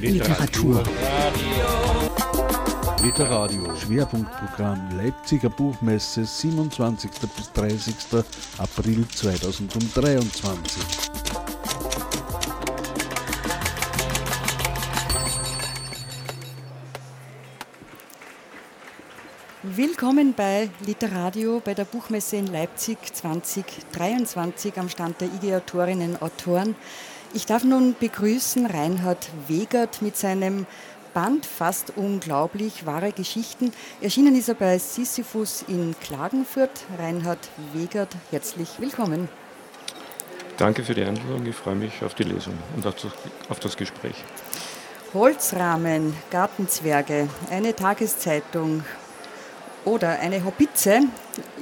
Literatur. Literadio. Schwerpunktprogramm Leipziger Buchmesse 27. bis 30. April 2023. Willkommen bei Literadio bei der Buchmesse in Leipzig 2023 am Stand der IG Autorinnen und Autoren. Ich darf nun begrüßen Reinhard Wegert mit seinem Band Fast unglaublich, wahre Geschichten. Erschienen ist er bei Sisyphus in Klagenfurt. Reinhard Wegert, herzlich willkommen. Danke für die Einladung. Ich freue mich auf die Lesung und auf das, auf das Gespräch. Holzrahmen, Gartenzwerge, eine Tageszeitung oder eine Hobbitze.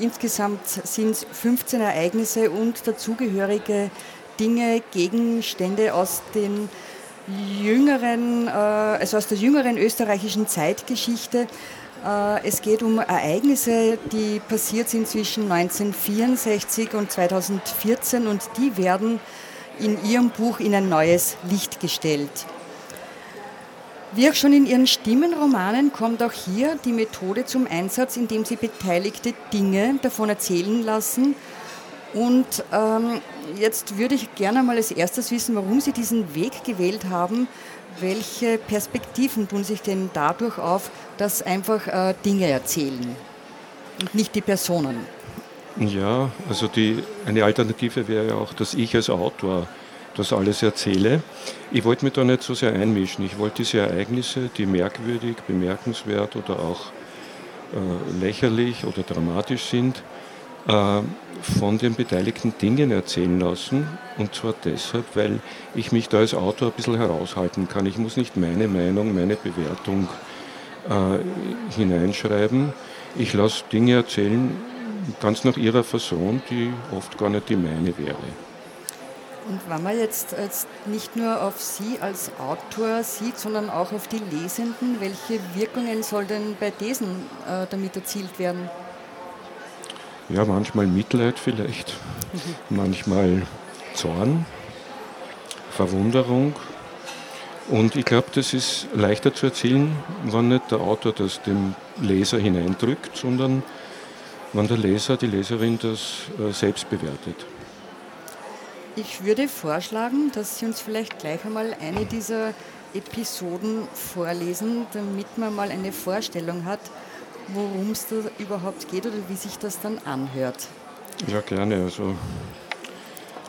Insgesamt sind es 15 Ereignisse und dazugehörige Dinge, Gegenstände aus den jüngeren, äh, also aus der jüngeren österreichischen Zeitgeschichte. Äh, es geht um Ereignisse, die passiert sind zwischen 1964 und 2014 und die werden in Ihrem Buch in ein neues Licht gestellt. Wie auch schon in Ihren Stimmenromanen kommt auch hier die Methode zum Einsatz, indem Sie beteiligte Dinge davon erzählen lassen und ähm, jetzt würde ich gerne mal als erstes wissen, warum Sie diesen Weg gewählt haben. Welche Perspektiven tun sich denn dadurch auf, dass einfach äh, Dinge erzählen und nicht die Personen? Ja, also die, eine Alternative wäre ja auch, dass ich als Autor das alles erzähle. Ich wollte mich da nicht so sehr einmischen. Ich wollte diese Ereignisse, die merkwürdig, bemerkenswert oder auch äh, lächerlich oder dramatisch sind, von den beteiligten Dingen erzählen lassen. Und zwar deshalb, weil ich mich da als Autor ein bisschen heraushalten kann. Ich muss nicht meine Meinung, meine Bewertung äh, hineinschreiben. Ich lasse Dinge erzählen, ganz nach ihrer Fasson, die oft gar nicht die meine wäre. Und wenn man jetzt, jetzt nicht nur auf Sie als Autor sieht, sondern auch auf die Lesenden, welche Wirkungen soll denn bei diesen äh, damit erzielt werden? Ja, manchmal Mitleid vielleicht, mhm. manchmal Zorn, Verwunderung. Und ich glaube, das ist leichter zu erzählen, wenn nicht der Autor das dem Leser hineindrückt, sondern wenn der Leser, die Leserin das äh, selbst bewertet. Ich würde vorschlagen, dass Sie uns vielleicht gleich einmal eine dieser Episoden vorlesen, damit man mal eine Vorstellung hat, worum es da überhaupt geht oder wie sich das dann anhört. Ja, gerne. Also,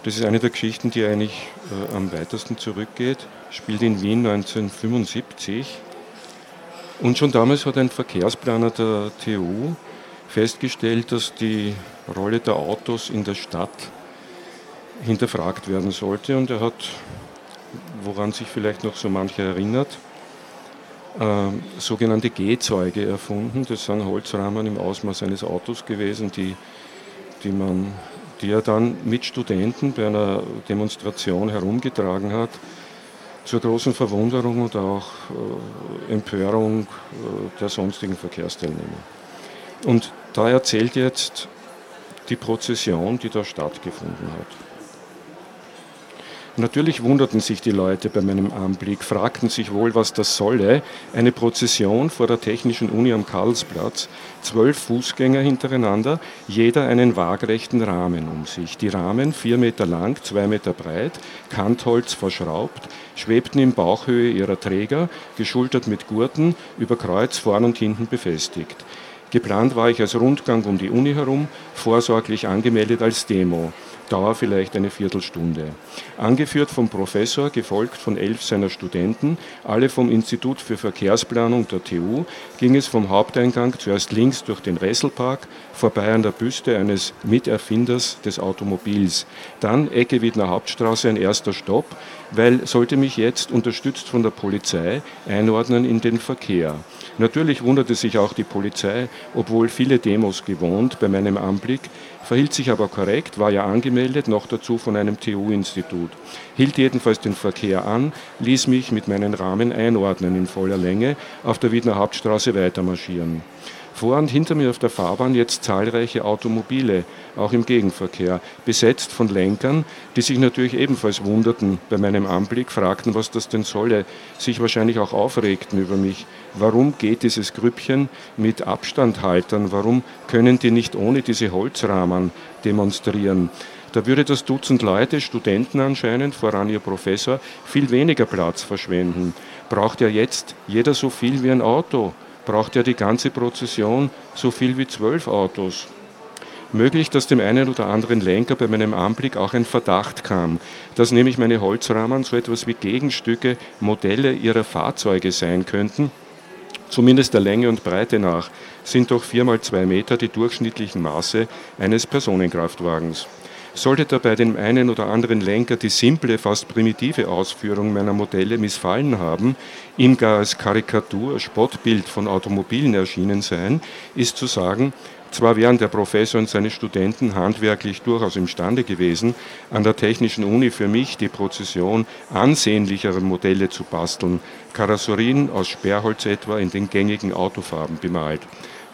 das ist eine der Geschichten, die eigentlich äh, am weitesten zurückgeht. Spielt in Wien 1975. Und schon damals hat ein Verkehrsplaner der TU festgestellt, dass die Rolle der Autos in der Stadt hinterfragt werden sollte. Und er hat, woran sich vielleicht noch so mancher erinnert, äh, sogenannte Gehzeuge erfunden. Das sind Holzrahmen im Ausmaß eines Autos gewesen, die, die, man, die er dann mit Studenten bei einer Demonstration herumgetragen hat, zur großen Verwunderung und auch äh, Empörung äh, der sonstigen Verkehrsteilnehmer. Und da erzählt jetzt die Prozession, die da stattgefunden hat. Natürlich wunderten sich die Leute bei meinem Anblick, fragten sich wohl, was das solle. Eine Prozession vor der Technischen Uni am Karlsplatz, zwölf Fußgänger hintereinander, jeder einen waagrechten Rahmen um sich. Die Rahmen, vier Meter lang, zwei Meter breit, Kantholz verschraubt, schwebten in Bauchhöhe ihrer Träger, geschultert mit Gurten, über Kreuz vorn und hinten befestigt. Geplant war ich als Rundgang um die Uni herum, vorsorglich angemeldet als Demo. Dauer vielleicht eine Viertelstunde. Angeführt vom Professor, gefolgt von elf seiner Studenten, alle vom Institut für Verkehrsplanung der TU, ging es vom Haupteingang zuerst links durch den Resselpark, vorbei an der Büste eines Miterfinders des Automobils. Dann Ecke Wiedner Hauptstraße ein erster Stopp, weil sollte mich jetzt, unterstützt von der Polizei, einordnen in den Verkehr. Natürlich wunderte sich auch die Polizei, obwohl viele Demos gewohnt bei meinem Anblick, verhielt sich aber korrekt, war ja angemeldet, noch dazu von einem TU-Institut. Hielt jedenfalls den Verkehr an, ließ mich mit meinen Rahmen einordnen in voller Länge, auf der Wiedner Hauptstraße weitermarschieren. Vor und hinter mir auf der Fahrbahn jetzt zahlreiche Automobile, auch im Gegenverkehr, besetzt von Lenkern, die sich natürlich ebenfalls wunderten bei meinem Anblick, fragten, was das denn solle, sich wahrscheinlich auch aufregten über mich. Warum geht dieses Grüppchen mit Abstandhaltern? Warum können die nicht ohne diese Holzrahmen demonstrieren? Da würde das Dutzend Leute, Studenten anscheinend, voran ihr Professor, viel weniger Platz verschwenden. Braucht ja jetzt jeder so viel wie ein Auto? Braucht ja die ganze Prozession so viel wie zwölf Autos? Möglich, dass dem einen oder anderen Lenker bei meinem Anblick auch ein Verdacht kam, dass nämlich meine Holzrahmen so etwas wie Gegenstücke, Modelle ihrer Fahrzeuge sein könnten, zumindest der Länge und Breite nach, sind doch vier mal zwei Meter die durchschnittlichen Maße eines Personenkraftwagens. Sollte dabei dem einen oder anderen Lenker die simple, fast primitive Ausführung meiner Modelle missfallen haben, ihm gar als Karikatur, Spottbild von Automobilen erschienen sein, ist zu sagen, zwar wären der Professor und seine Studenten handwerklich durchaus imstande gewesen, an der Technischen Uni für mich die Prozession ansehnlicherer Modelle zu basteln, Karosserien aus Sperrholz etwa in den gängigen Autofarben bemalt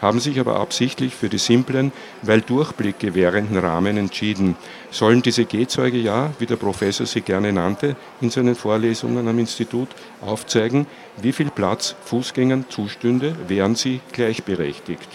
haben sich aber absichtlich für die simplen, weil Durchblick gewährenden Rahmen entschieden. Sollen diese Gehzeuge ja, wie der Professor sie gerne nannte, in seinen Vorlesungen am Institut aufzeigen, wie viel Platz Fußgängern zustünde, wären sie gleichberechtigt.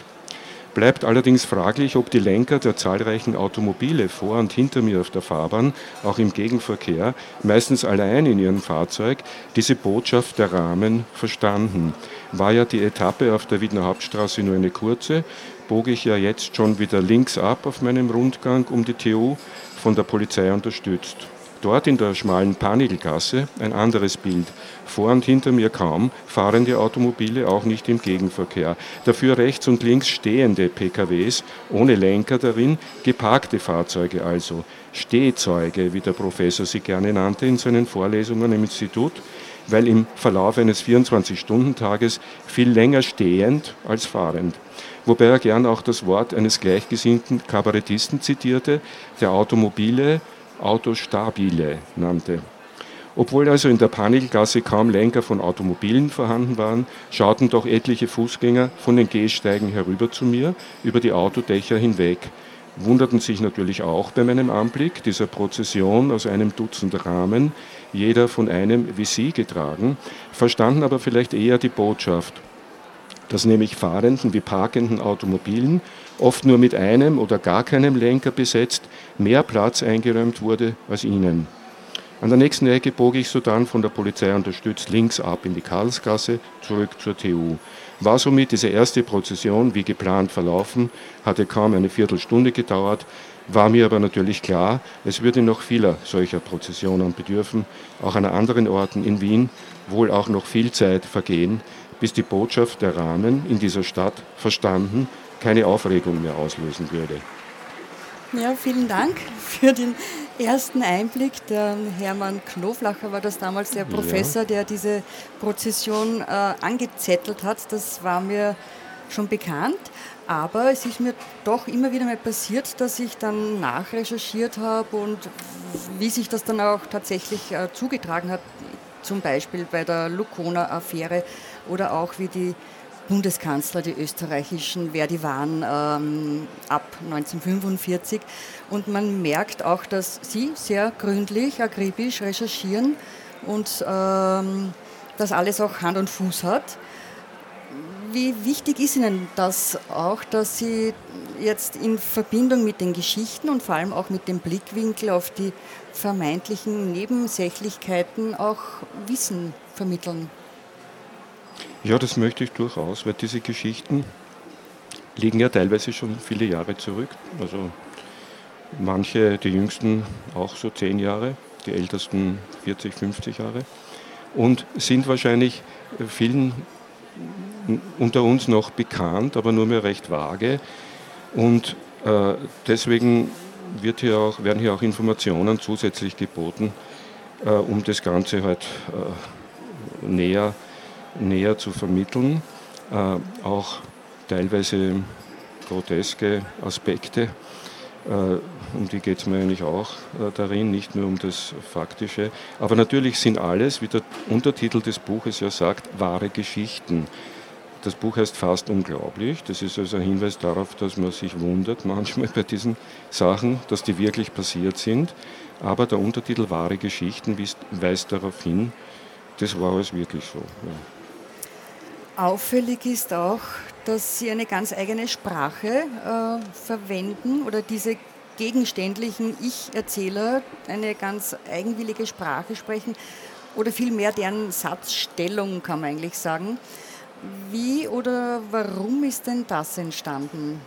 Bleibt allerdings fraglich, ob die Lenker der zahlreichen Automobile vor und hinter mir auf der Fahrbahn, auch im Gegenverkehr, meistens allein in ihrem Fahrzeug, diese Botschaft der Rahmen verstanden. War ja die Etappe auf der Wiener Hauptstraße nur eine kurze, bog ich ja jetzt schon wieder links ab auf meinem Rundgang um die TU, von der Polizei unterstützt. Dort in der schmalen Panelgasse ein anderes Bild. Vor und hinter mir kaum fahrende Automobile, auch nicht im Gegenverkehr. Dafür rechts und links stehende PKWs, ohne Lenker darin, geparkte Fahrzeuge also. Stehzeuge, wie der Professor sie gerne nannte in seinen Vorlesungen im Institut, weil im Verlauf eines 24-Stunden-Tages viel länger stehend als fahrend wobei er gern auch das Wort eines gleichgesinnten Kabarettisten zitierte, der Automobile Autostabile nannte. Obwohl also in der Panelgasse kaum Lenker von Automobilen vorhanden waren, schauten doch etliche Fußgänger von den Gehsteigen herüber zu mir, über die Autodächer hinweg, wunderten sich natürlich auch bei meinem Anblick dieser Prozession aus einem Dutzend Rahmen, jeder von einem wie sie getragen, verstanden aber vielleicht eher die Botschaft, dass nämlich fahrenden wie parkenden Automobilen oft nur mit einem oder gar keinem Lenker besetzt, mehr Platz eingeräumt wurde als ihnen. An der nächsten Ecke bog ich sodann von der Polizei unterstützt links ab in die Karlsgasse zurück zur TU. War somit diese erste Prozession wie geplant verlaufen, hatte kaum eine Viertelstunde gedauert, war mir aber natürlich klar, es würde noch vieler solcher Prozessionen bedürfen, auch an anderen Orten in Wien, wohl auch noch viel Zeit vergehen, bis die Botschaft der Rahmen in dieser Stadt verstanden keine Aufregung mehr auslösen würde. Ja, vielen Dank für den ersten Einblick. Der Hermann Knoflacher war das damals der Professor, ja. der diese Prozession äh, angezettelt hat. Das war mir schon bekannt. Aber es ist mir doch immer wieder mal passiert, dass ich dann nachrecherchiert habe und wie sich das dann auch tatsächlich äh, zugetragen hat, zum Beispiel bei der Lukona-Affäre oder auch wie die Bundeskanzler, die österreichischen, wer die waren ähm, ab 1945. Und man merkt auch, dass sie sehr gründlich, akribisch recherchieren und ähm, das alles auch Hand und Fuß hat. Wie wichtig ist Ihnen das auch, dass Sie jetzt in Verbindung mit den Geschichten und vor allem auch mit dem Blickwinkel auf die vermeintlichen Nebensächlichkeiten auch Wissen vermitteln? Ja, das möchte ich durchaus, weil diese Geschichten liegen ja teilweise schon viele Jahre zurück. Also manche, die jüngsten auch so zehn Jahre, die ältesten 40, 50 Jahre. Und sind wahrscheinlich vielen unter uns noch bekannt, aber nur mehr recht vage. Und äh, deswegen hier auch, werden hier auch Informationen zusätzlich geboten, äh, um das Ganze halt äh, näher zu näher zu vermitteln, äh, auch teilweise groteske Aspekte. Äh, um die geht es mir eigentlich auch äh, darin, nicht nur um das Faktische. Aber natürlich sind alles, wie der Untertitel des Buches ja sagt, wahre Geschichten. Das Buch heißt Fast unglaublich. Das ist also ein Hinweis darauf, dass man sich wundert manchmal bei diesen Sachen, dass die wirklich passiert sind. Aber der Untertitel Wahre Geschichten weist darauf hin, das war alles wirklich so. Ja. Auffällig ist auch, dass Sie eine ganz eigene Sprache äh, verwenden oder diese gegenständlichen Ich-Erzähler eine ganz eigenwillige Sprache sprechen oder vielmehr deren Satzstellung, kann man eigentlich sagen. Wie oder warum ist denn das entstanden?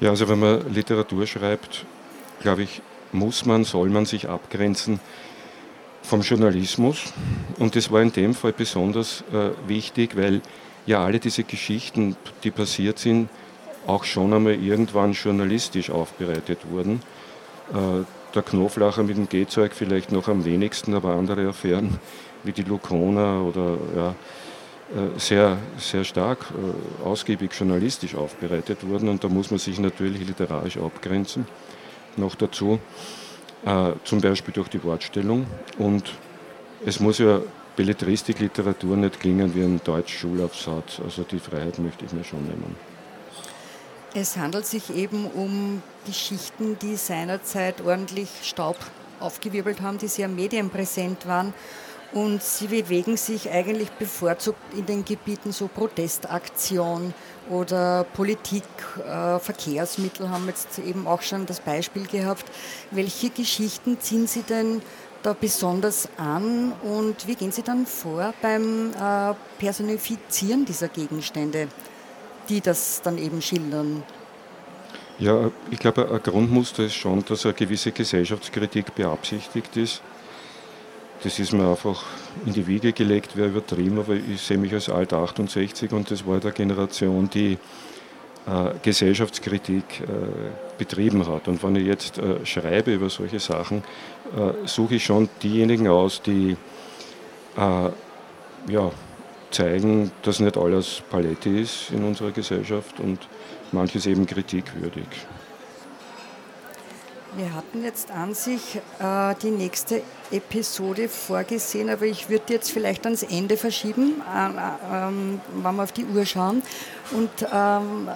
Ja, also wenn man Literatur schreibt, glaube ich, muss man, soll man sich abgrenzen vom Journalismus. Und das war in dem Fall besonders äh, wichtig, weil ja alle diese Geschichten, die passiert sind, auch schon einmal irgendwann journalistisch aufbereitet wurden. Äh, der Knoflacher mit dem Gehzeug vielleicht noch am wenigsten, aber andere Affären wie die Lukona oder ja, äh, sehr, sehr stark äh, ausgiebig journalistisch aufbereitet wurden und da muss man sich natürlich literarisch abgrenzen. Noch dazu zum Beispiel durch die Wortstellung und es muss ja Belletristik, Literatur nicht klingen wie ein Deutsch-Schulaufsatz, also die Freiheit möchte ich mir schon nehmen. Es handelt sich eben um Geschichten, die seinerzeit ordentlich Staub aufgewirbelt haben, die sehr medienpräsent waren. Und sie bewegen sich eigentlich bevorzugt in den Gebieten so Protestaktion oder Politik, äh, Verkehrsmittel haben jetzt eben auch schon das Beispiel gehabt. Welche Geschichten ziehen Sie denn da besonders an und wie gehen Sie dann vor beim äh, Personifizieren dieser Gegenstände? die das dann eben schildern. Ja, ich glaube, ein Grundmuster ist schon, dass eine gewisse Gesellschaftskritik beabsichtigt ist. Das ist mir einfach in die Wiege gelegt, wäre übertrieben, aber ich sehe mich als alt 68 und das war der Generation, die äh, Gesellschaftskritik äh, betrieben hat. Und wenn ich jetzt äh, schreibe über solche Sachen, äh, suche ich schon diejenigen aus, die äh, ja, zeigen, dass nicht alles Paletti ist in unserer Gesellschaft und manches eben kritikwürdig. Wir hatten jetzt an sich äh, die nächste Episode vorgesehen, aber ich würde jetzt vielleicht ans Ende verschieben, äh, äh, wenn wir auf die Uhr schauen. Und ähm,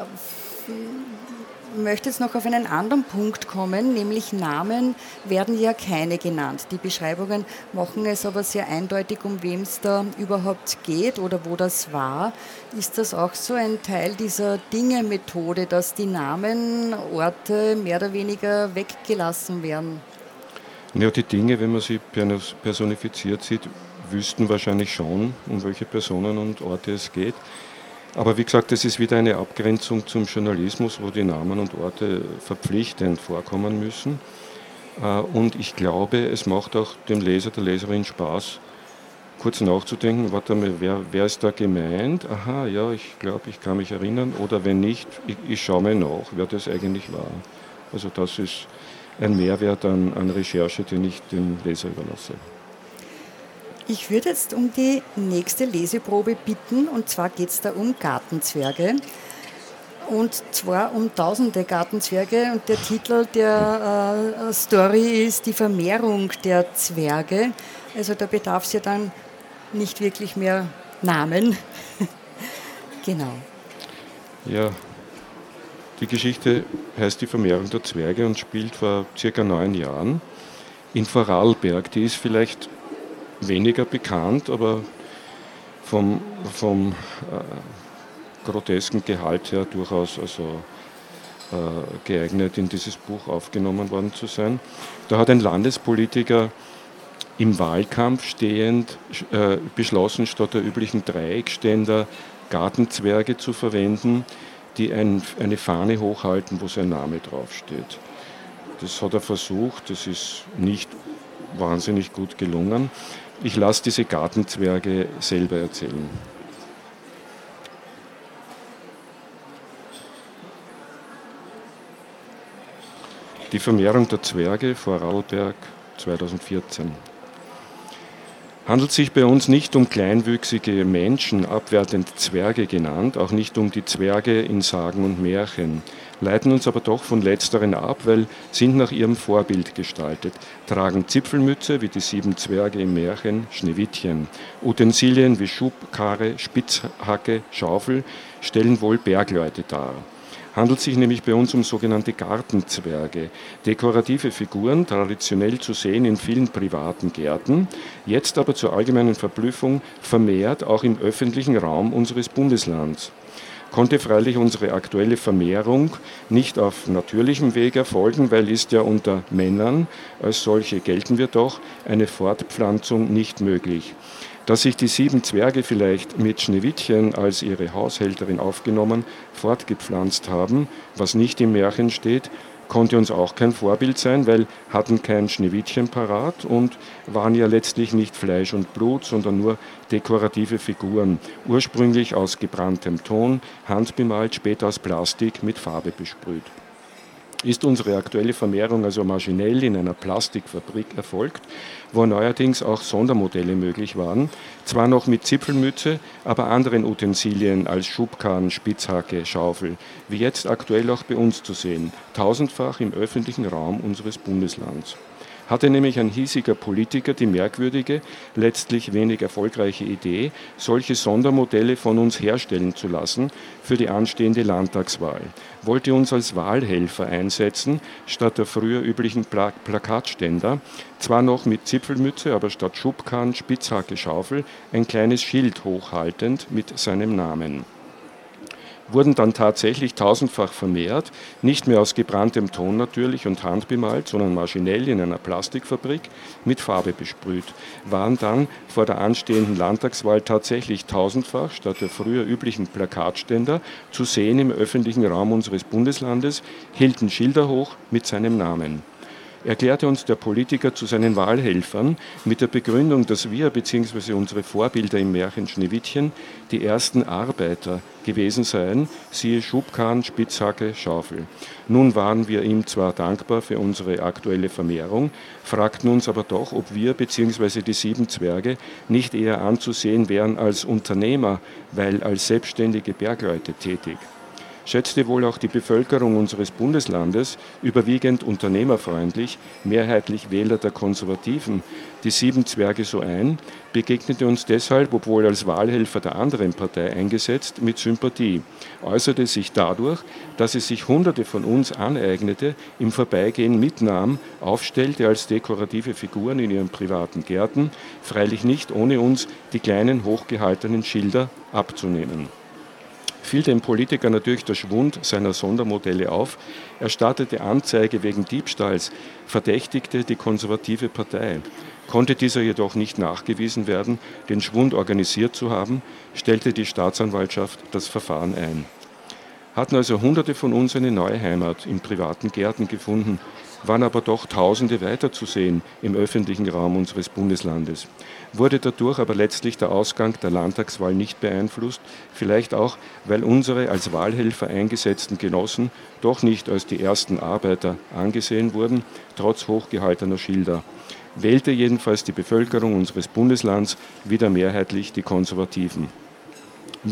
möchte jetzt noch auf einen anderen Punkt kommen, nämlich Namen werden ja keine genannt. Die Beschreibungen machen es aber sehr eindeutig, um wem es da überhaupt geht oder wo das war. Ist das auch so ein Teil dieser Dinge-Methode, dass die Namen, Orte mehr oder weniger weggelassen werden? Ja, die Dinge, wenn man sie personifiziert sieht, wüssten wahrscheinlich schon, um welche Personen und Orte es geht. Aber wie gesagt, das ist wieder eine Abgrenzung zum Journalismus, wo die Namen und Orte verpflichtend vorkommen müssen. Äh, und ich glaube, es macht auch dem Leser, der Leserin Spaß, kurz nachzudenken, warte mal, wer, wer ist da gemeint? Aha, ja, ich glaube, ich kann mich erinnern. Oder wenn nicht, ich, ich schaue mal nach, wer das eigentlich war. Also das ist ein Mehrwert an, an Recherche, den ich dem Leser überlasse. Ich würde jetzt um die nächste Leseprobe bitten, und zwar geht es da um Gartenzwerge. Und zwar um tausende Gartenzwerge. Und der Titel der äh, Story ist Die Vermehrung der Zwerge. Also da bedarf es ja dann nicht wirklich mehr Namen. genau. Ja, die Geschichte heißt Die Vermehrung der Zwerge und spielt vor circa neun Jahren in Vorarlberg. Die ist vielleicht weniger bekannt, aber vom, vom äh, grotesken Gehalt her durchaus also, äh, geeignet, in dieses Buch aufgenommen worden zu sein. Da hat ein Landespolitiker im Wahlkampf stehend äh, beschlossen, statt der üblichen Dreieckständer Gartenzwerge zu verwenden, die ein, eine Fahne hochhalten, wo sein Name draufsteht. Das hat er versucht, das ist nicht wahnsinnig gut gelungen. Ich lasse diese Gartenzwerge selber erzählen. Die Vermehrung der Zwerge, Vorarlberg 2014. Handelt sich bei uns nicht um kleinwüchsige Menschen, abwertend Zwerge genannt, auch nicht um die Zwerge in Sagen und Märchen. Leiten uns aber doch von letzteren ab, weil sind nach ihrem Vorbild gestaltet, tragen Zipfelmütze wie die sieben Zwerge im Märchen Schneewittchen. Utensilien wie Schub, Karre, Spitzhacke, Schaufel stellen wohl Bergleute dar handelt sich nämlich bei uns um sogenannte Gartenzwerge, dekorative Figuren, traditionell zu sehen in vielen privaten Gärten, jetzt aber zur allgemeinen Verblüffung vermehrt auch im öffentlichen Raum unseres Bundeslands konnte freilich unsere aktuelle Vermehrung nicht auf natürlichem Weg erfolgen, weil ist ja unter Männern, als solche gelten wir doch, eine Fortpflanzung nicht möglich. Dass sich die sieben Zwerge vielleicht mit Schneewittchen als ihre Haushälterin aufgenommen, fortgepflanzt haben, was nicht im Märchen steht, konnte uns auch kein Vorbild sein, weil hatten kein Schneewittchen parat und waren ja letztlich nicht Fleisch und Blut, sondern nur dekorative Figuren, ursprünglich aus gebranntem Ton, handbemalt, später aus Plastik mit Farbe besprüht ist unsere aktuelle Vermehrung also maschinell in einer Plastikfabrik erfolgt, wo neuerdings auch Sondermodelle möglich waren, zwar noch mit Zipfelmütze, aber anderen Utensilien als Schubkarren, Spitzhacke, Schaufel, wie jetzt aktuell auch bei uns zu sehen, tausendfach im öffentlichen Raum unseres Bundeslands hatte nämlich ein hiesiger Politiker die merkwürdige, letztlich wenig erfolgreiche Idee, solche Sondermodelle von uns herstellen zu lassen für die anstehende Landtagswahl, wollte uns als Wahlhelfer einsetzen, statt der früher üblichen Pla Plakatständer, zwar noch mit Zipfelmütze, aber statt Schubkarren, Spitzhacke, Schaufel, ein kleines Schild hochhaltend mit seinem Namen wurden dann tatsächlich tausendfach vermehrt, nicht mehr aus gebranntem Ton natürlich und handbemalt, sondern maschinell in einer Plastikfabrik mit Farbe besprüht, waren dann vor der anstehenden Landtagswahl tatsächlich tausendfach statt der früher üblichen Plakatständer zu sehen im öffentlichen Raum unseres Bundeslandes, hielten Schilder hoch mit seinem Namen erklärte uns der Politiker zu seinen Wahlhelfern mit der Begründung, dass wir bzw. unsere Vorbilder im Märchen Schneewittchen die ersten Arbeiter gewesen seien, siehe Schubkarren, Spitzhacke, Schaufel. Nun waren wir ihm zwar dankbar für unsere aktuelle Vermehrung, fragten uns aber doch, ob wir bzw. die sieben Zwerge nicht eher anzusehen wären als Unternehmer, weil als selbstständige Bergleute tätig schätzte wohl auch die Bevölkerung unseres Bundeslandes, überwiegend unternehmerfreundlich, mehrheitlich Wähler der Konservativen, die sieben Zwerge so ein, begegnete uns deshalb, obwohl als Wahlhelfer der anderen Partei eingesetzt, mit Sympathie, äußerte sich dadurch, dass es sich Hunderte von uns aneignete, im Vorbeigehen mitnahm, aufstellte als dekorative Figuren in ihren privaten Gärten, freilich nicht ohne uns die kleinen hochgehaltenen Schilder abzunehmen fiel dem Politiker natürlich der Schwund seiner Sondermodelle auf. Er startete Anzeige wegen Diebstahls, verdächtigte die konservative Partei. Konnte dieser jedoch nicht nachgewiesen werden, den Schwund organisiert zu haben, stellte die Staatsanwaltschaft das Verfahren ein. Hatten also Hunderte von uns eine neue Heimat in privaten Gärten gefunden, waren aber doch Tausende weiter zu sehen im öffentlichen Raum unseres Bundeslandes. Wurde dadurch aber letztlich der Ausgang der Landtagswahl nicht beeinflusst, vielleicht auch, weil unsere als Wahlhelfer eingesetzten Genossen doch nicht als die ersten Arbeiter angesehen wurden, trotz hochgehaltener Schilder. Wählte jedenfalls die Bevölkerung unseres Bundeslands wieder mehrheitlich die Konservativen.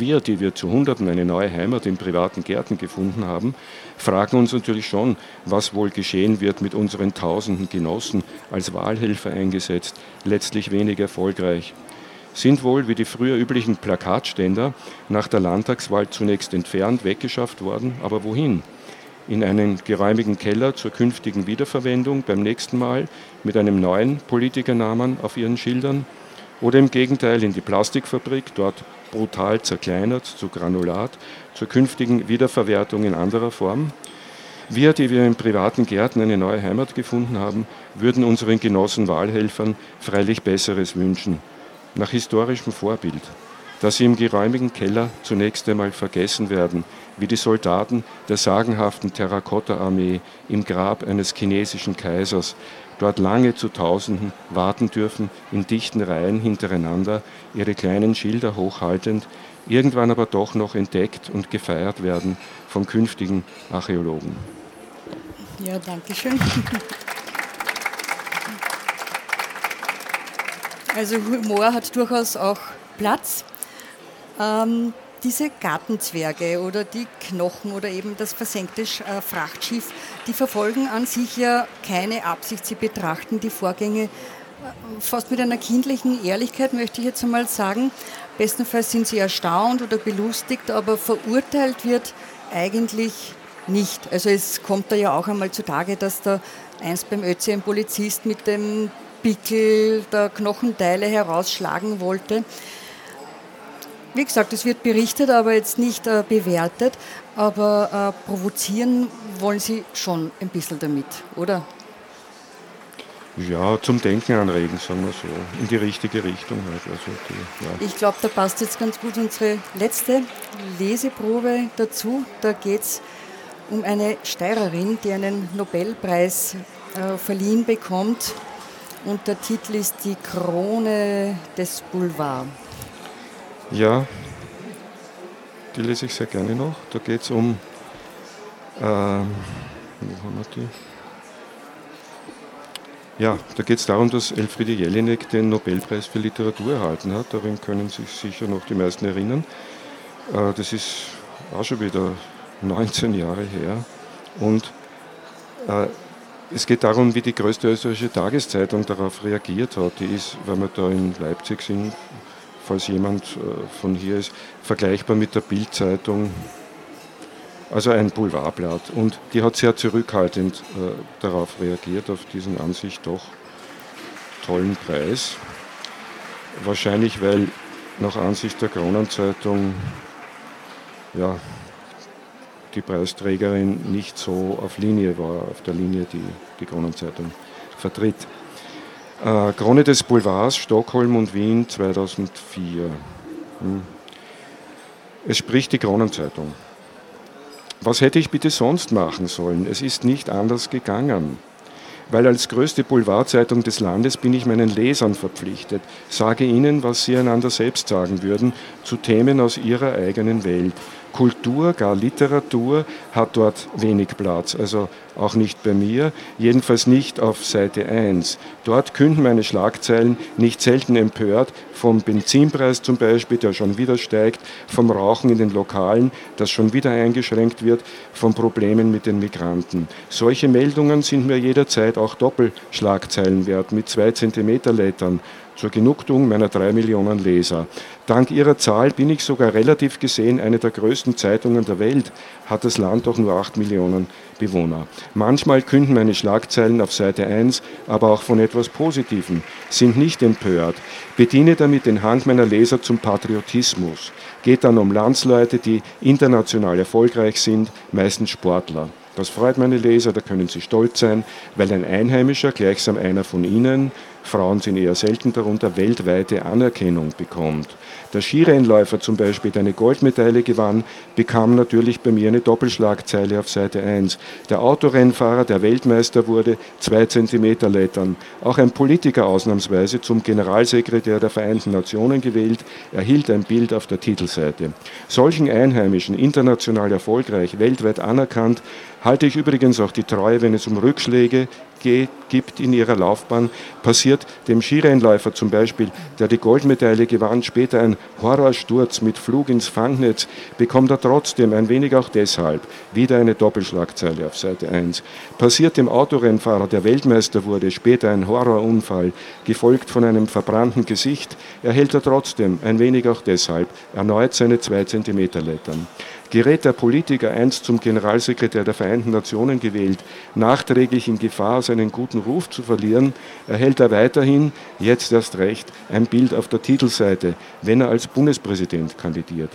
Wir, die wir zu Hunderten eine neue Heimat in privaten Gärten gefunden haben, fragen uns natürlich schon, was wohl geschehen wird mit unseren tausenden Genossen als Wahlhelfer eingesetzt, letztlich wenig erfolgreich. Sind wohl wie die früher üblichen Plakatständer nach der Landtagswahl zunächst entfernt, weggeschafft worden, aber wohin? In einen geräumigen Keller zur künftigen Wiederverwendung beim nächsten Mal mit einem neuen Politikernamen auf ihren Schildern? Oder im Gegenteil in die Plastikfabrik, dort brutal zerkleinert zu Granulat zur künftigen Wiederverwertung in anderer Form. Wir, die wir in privaten Gärten eine neue Heimat gefunden haben, würden unseren Genossen Wahlhelfern freilich Besseres wünschen, nach historischem Vorbild, dass sie im geräumigen Keller zunächst einmal vergessen werden, wie die Soldaten der sagenhaften Terrakotta-Armee im Grab eines chinesischen Kaisers, dort lange zu Tausenden warten dürfen, in dichten Reihen hintereinander, ihre kleinen Schilder hochhaltend, irgendwann aber doch noch entdeckt und gefeiert werden von künftigen Archäologen. Ja, danke schön. Also Humor hat durchaus auch Platz. Ähm, diese Gartenzwerge oder die Knochen oder eben das versenkte äh, Frachtschiff, die verfolgen an sich ja keine Absicht. Sie betrachten die Vorgänge äh, fast mit einer kindlichen Ehrlichkeit, möchte ich jetzt einmal sagen. Bestenfalls sind sie erstaunt oder belustigt, aber verurteilt wird eigentlich nicht. Also es kommt da ja auch einmal zutage, dass da einst beim Ötzi ein Polizist mit dem Pickel der Knochenteile herausschlagen wollte. Wie gesagt, es wird berichtet, aber jetzt nicht äh, bewertet. Aber äh, provozieren wollen Sie schon ein bisschen damit, oder? Ja, zum Denken anregen, sagen wir so. In die richtige Richtung halt. Also die, ja. Ich glaube, da passt jetzt ganz gut unsere letzte Leseprobe dazu. Da geht es um eine Steirerin, die einen Nobelpreis äh, verliehen bekommt. Und der Titel ist Die Krone des Boulevards. Ja, die lese ich sehr gerne noch. Da geht es um, ähm, wo haben wir die? Ja, da geht es darum, dass Elfriede Jelinek den Nobelpreis für Literatur erhalten hat. Darin können sich sicher noch die meisten erinnern. Äh, das ist auch schon wieder 19 Jahre her. Und äh, es geht darum, wie die größte österreichische Tageszeitung darauf reagiert hat. Die ist, weil wir da in Leipzig sind, falls jemand äh, von hier ist, vergleichbar mit der Bildzeitung, also ein Boulevardblatt. Und die hat sehr zurückhaltend äh, darauf reagiert, auf diesen an sich doch tollen Preis. Wahrscheinlich, weil nach Ansicht der Kronenzeitung ja, die Preisträgerin nicht so auf Linie war, auf der Linie, die die Kronenzeitung vertritt. Äh, Krone des Boulevards, Stockholm und Wien 2004. Hm. Es spricht die Kronenzeitung. Was hätte ich bitte sonst machen sollen? Es ist nicht anders gegangen. Weil als größte Boulevardzeitung des Landes bin ich meinen Lesern verpflichtet, sage ihnen, was sie einander selbst sagen würden, zu Themen aus ihrer eigenen Welt. Kultur, gar Literatur hat dort wenig Platz, also auch nicht bei mir, jedenfalls nicht auf Seite 1. Dort künden meine Schlagzeilen nicht selten empört vom Benzinpreis zum Beispiel, der schon wieder steigt, vom Rauchen in den Lokalen, das schon wieder eingeschränkt wird, von Problemen mit den Migranten. Solche Meldungen sind mir jederzeit auch Doppelschlagzeilen wert mit zwei Zentimeter Lettern zur Genugtuung meiner drei Millionen Leser. Dank ihrer Zahl bin ich sogar relativ gesehen eine der größten Zeitungen der Welt, hat das Land doch nur acht Millionen Bewohner. Manchmal künden meine Schlagzeilen auf Seite 1 aber auch von etwas Positivem, sind nicht empört, bediene damit den Hang meiner Leser zum Patriotismus, geht dann um Landsleute, die international erfolgreich sind, meistens Sportler. Das freut meine Leser, da können sie stolz sein, weil ein Einheimischer, gleichsam einer von ihnen, Frauen sind eher selten darunter, weltweite Anerkennung bekommt. Der Skirennläufer zum Beispiel, der eine Goldmedaille gewann, bekam natürlich bei mir eine Doppelschlagzeile auf Seite 1. Der Autorennfahrer, der Weltmeister wurde, zwei Zentimeter Lettern. Auch ein Politiker ausnahmsweise zum Generalsekretär der Vereinten Nationen gewählt, erhielt ein Bild auf der Titelseite. Solchen Einheimischen, international erfolgreich, weltweit anerkannt, halte ich übrigens auch die Treue, wenn es um Rückschläge gibt in ihrer Laufbahn, passiert dem Skirennläufer zum Beispiel, der die Goldmedaille gewann, später ein Horrorsturz mit Flug ins Fangnetz, bekommt er trotzdem, ein wenig auch deshalb, wieder eine Doppelschlagzeile auf Seite 1. Passiert dem Autorennfahrer, der Weltmeister wurde, später ein Horrorunfall, gefolgt von einem verbrannten Gesicht, erhält er trotzdem, ein wenig auch deshalb, erneut seine zwei Zentimeter Lettern gerät der Politiker einst zum Generalsekretär der Vereinten Nationen gewählt, nachträglich in Gefahr, seinen guten Ruf zu verlieren, erhält er weiterhin, jetzt erst recht, ein Bild auf der Titelseite, wenn er als Bundespräsident kandidiert.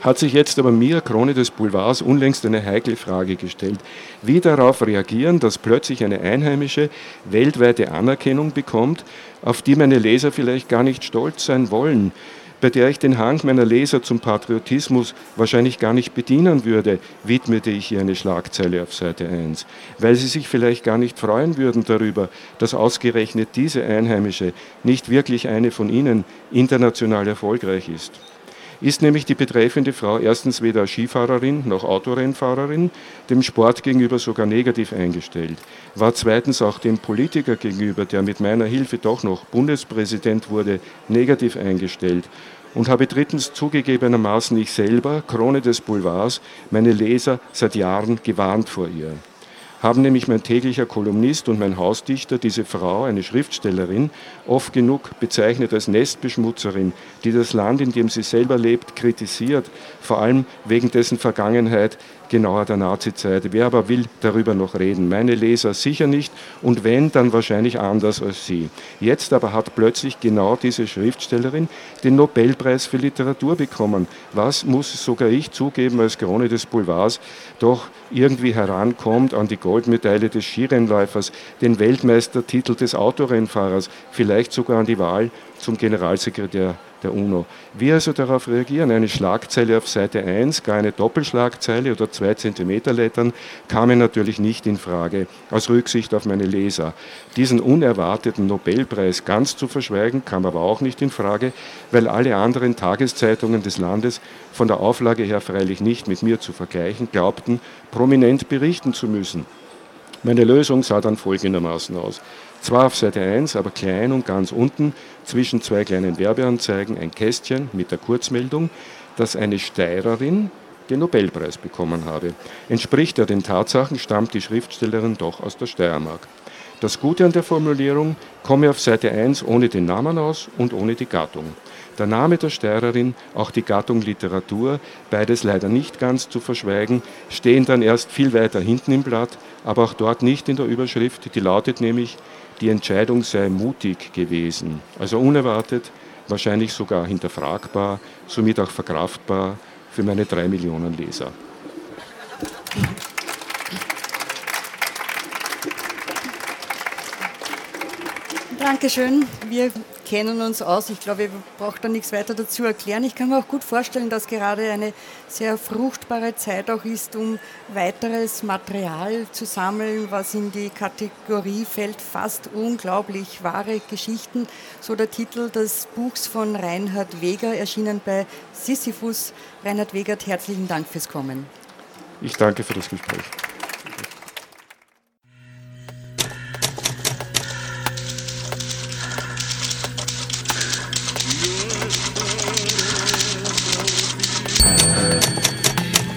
Hat sich jetzt aber mir, Krone des Boulevards, unlängst eine heikle Frage gestellt. Wie darauf reagieren, dass plötzlich eine einheimische, weltweite Anerkennung bekommt, auf die meine Leser vielleicht gar nicht stolz sein wollen, bei der ich den Hang meiner Leser zum Patriotismus wahrscheinlich gar nicht bedienen würde, widmete ich ihr eine Schlagzeile auf Seite 1, weil sie sich vielleicht gar nicht freuen würden darüber, dass ausgerechnet diese Einheimische nicht wirklich eine von ihnen international erfolgreich ist. Ist nämlich die betreffende Frau erstens weder Skifahrerin noch Autorennfahrerin, dem Sport gegenüber sogar negativ eingestellt, war zweitens auch dem Politiker gegenüber, der mit meiner Hilfe doch noch Bundespräsident wurde, negativ eingestellt. Und habe drittens zugegebenermaßen ich selber, Krone des Boulevards, meine Leser seit Jahren gewarnt vor ihr haben nämlich mein täglicher Kolumnist und mein Hausdichter diese Frau, eine Schriftstellerin, oft genug bezeichnet als Nestbeschmutzerin, die das Land, in dem sie selber lebt, kritisiert, vor allem wegen dessen Vergangenheit, genauer der Nazizeit. Wer aber will darüber noch reden? Meine Leser sicher nicht und wenn, dann wahrscheinlich anders als Sie. Jetzt aber hat plötzlich genau diese Schriftstellerin den Nobelpreis für Literatur bekommen. Was muss sogar ich zugeben als Krone des Boulevards doch irgendwie herankommt an die Goldmedaille des Skirennläufers, den Weltmeistertitel des Autorennfahrers, vielleicht sogar an die Wahl zum Generalsekretär der UNO. Wie also darauf reagieren? Eine Schlagzeile auf Seite 1, gar eine Doppelschlagzeile oder zwei Zentimeter Lettern kamen natürlich nicht in Frage, aus Rücksicht auf meine Leser. Diesen unerwarteten Nobelpreis ganz zu verschweigen, kam aber auch nicht in Frage, weil alle anderen Tageszeitungen des Landes, von der Auflage her freilich nicht mit mir zu vergleichen, glaubten, prominent berichten zu müssen. Meine Lösung sah dann folgendermaßen aus. Zwar auf Seite 1, aber klein und ganz unten zwischen zwei kleinen Werbeanzeigen ein Kästchen mit der Kurzmeldung, dass eine Steirerin den Nobelpreis bekommen habe. Entspricht er den Tatsachen, stammt die Schriftstellerin doch aus der Steiermark. Das Gute an der Formulierung komme auf Seite 1 ohne den Namen aus und ohne die Gattung. Der Name der Steirerin, auch die Gattung Literatur, beides leider nicht ganz zu verschweigen, stehen dann erst viel weiter hinten im Blatt, aber auch dort nicht in der Überschrift, die lautet nämlich die Entscheidung sei mutig gewesen, also unerwartet, wahrscheinlich sogar hinterfragbar, somit auch verkraftbar für meine drei Millionen Leser. Dankeschön. Wir kennen uns aus. Ich glaube, ich brauche da nichts weiter dazu erklären. Ich kann mir auch gut vorstellen, dass gerade eine sehr fruchtbare Zeit auch ist, um weiteres Material zu sammeln, was in die Kategorie fällt, fast unglaublich wahre Geschichten. So der Titel des Buchs von Reinhard Weger, erschienen bei Sisyphus. Reinhard Wegert, herzlichen Dank fürs Kommen. Ich danke für das Gespräch.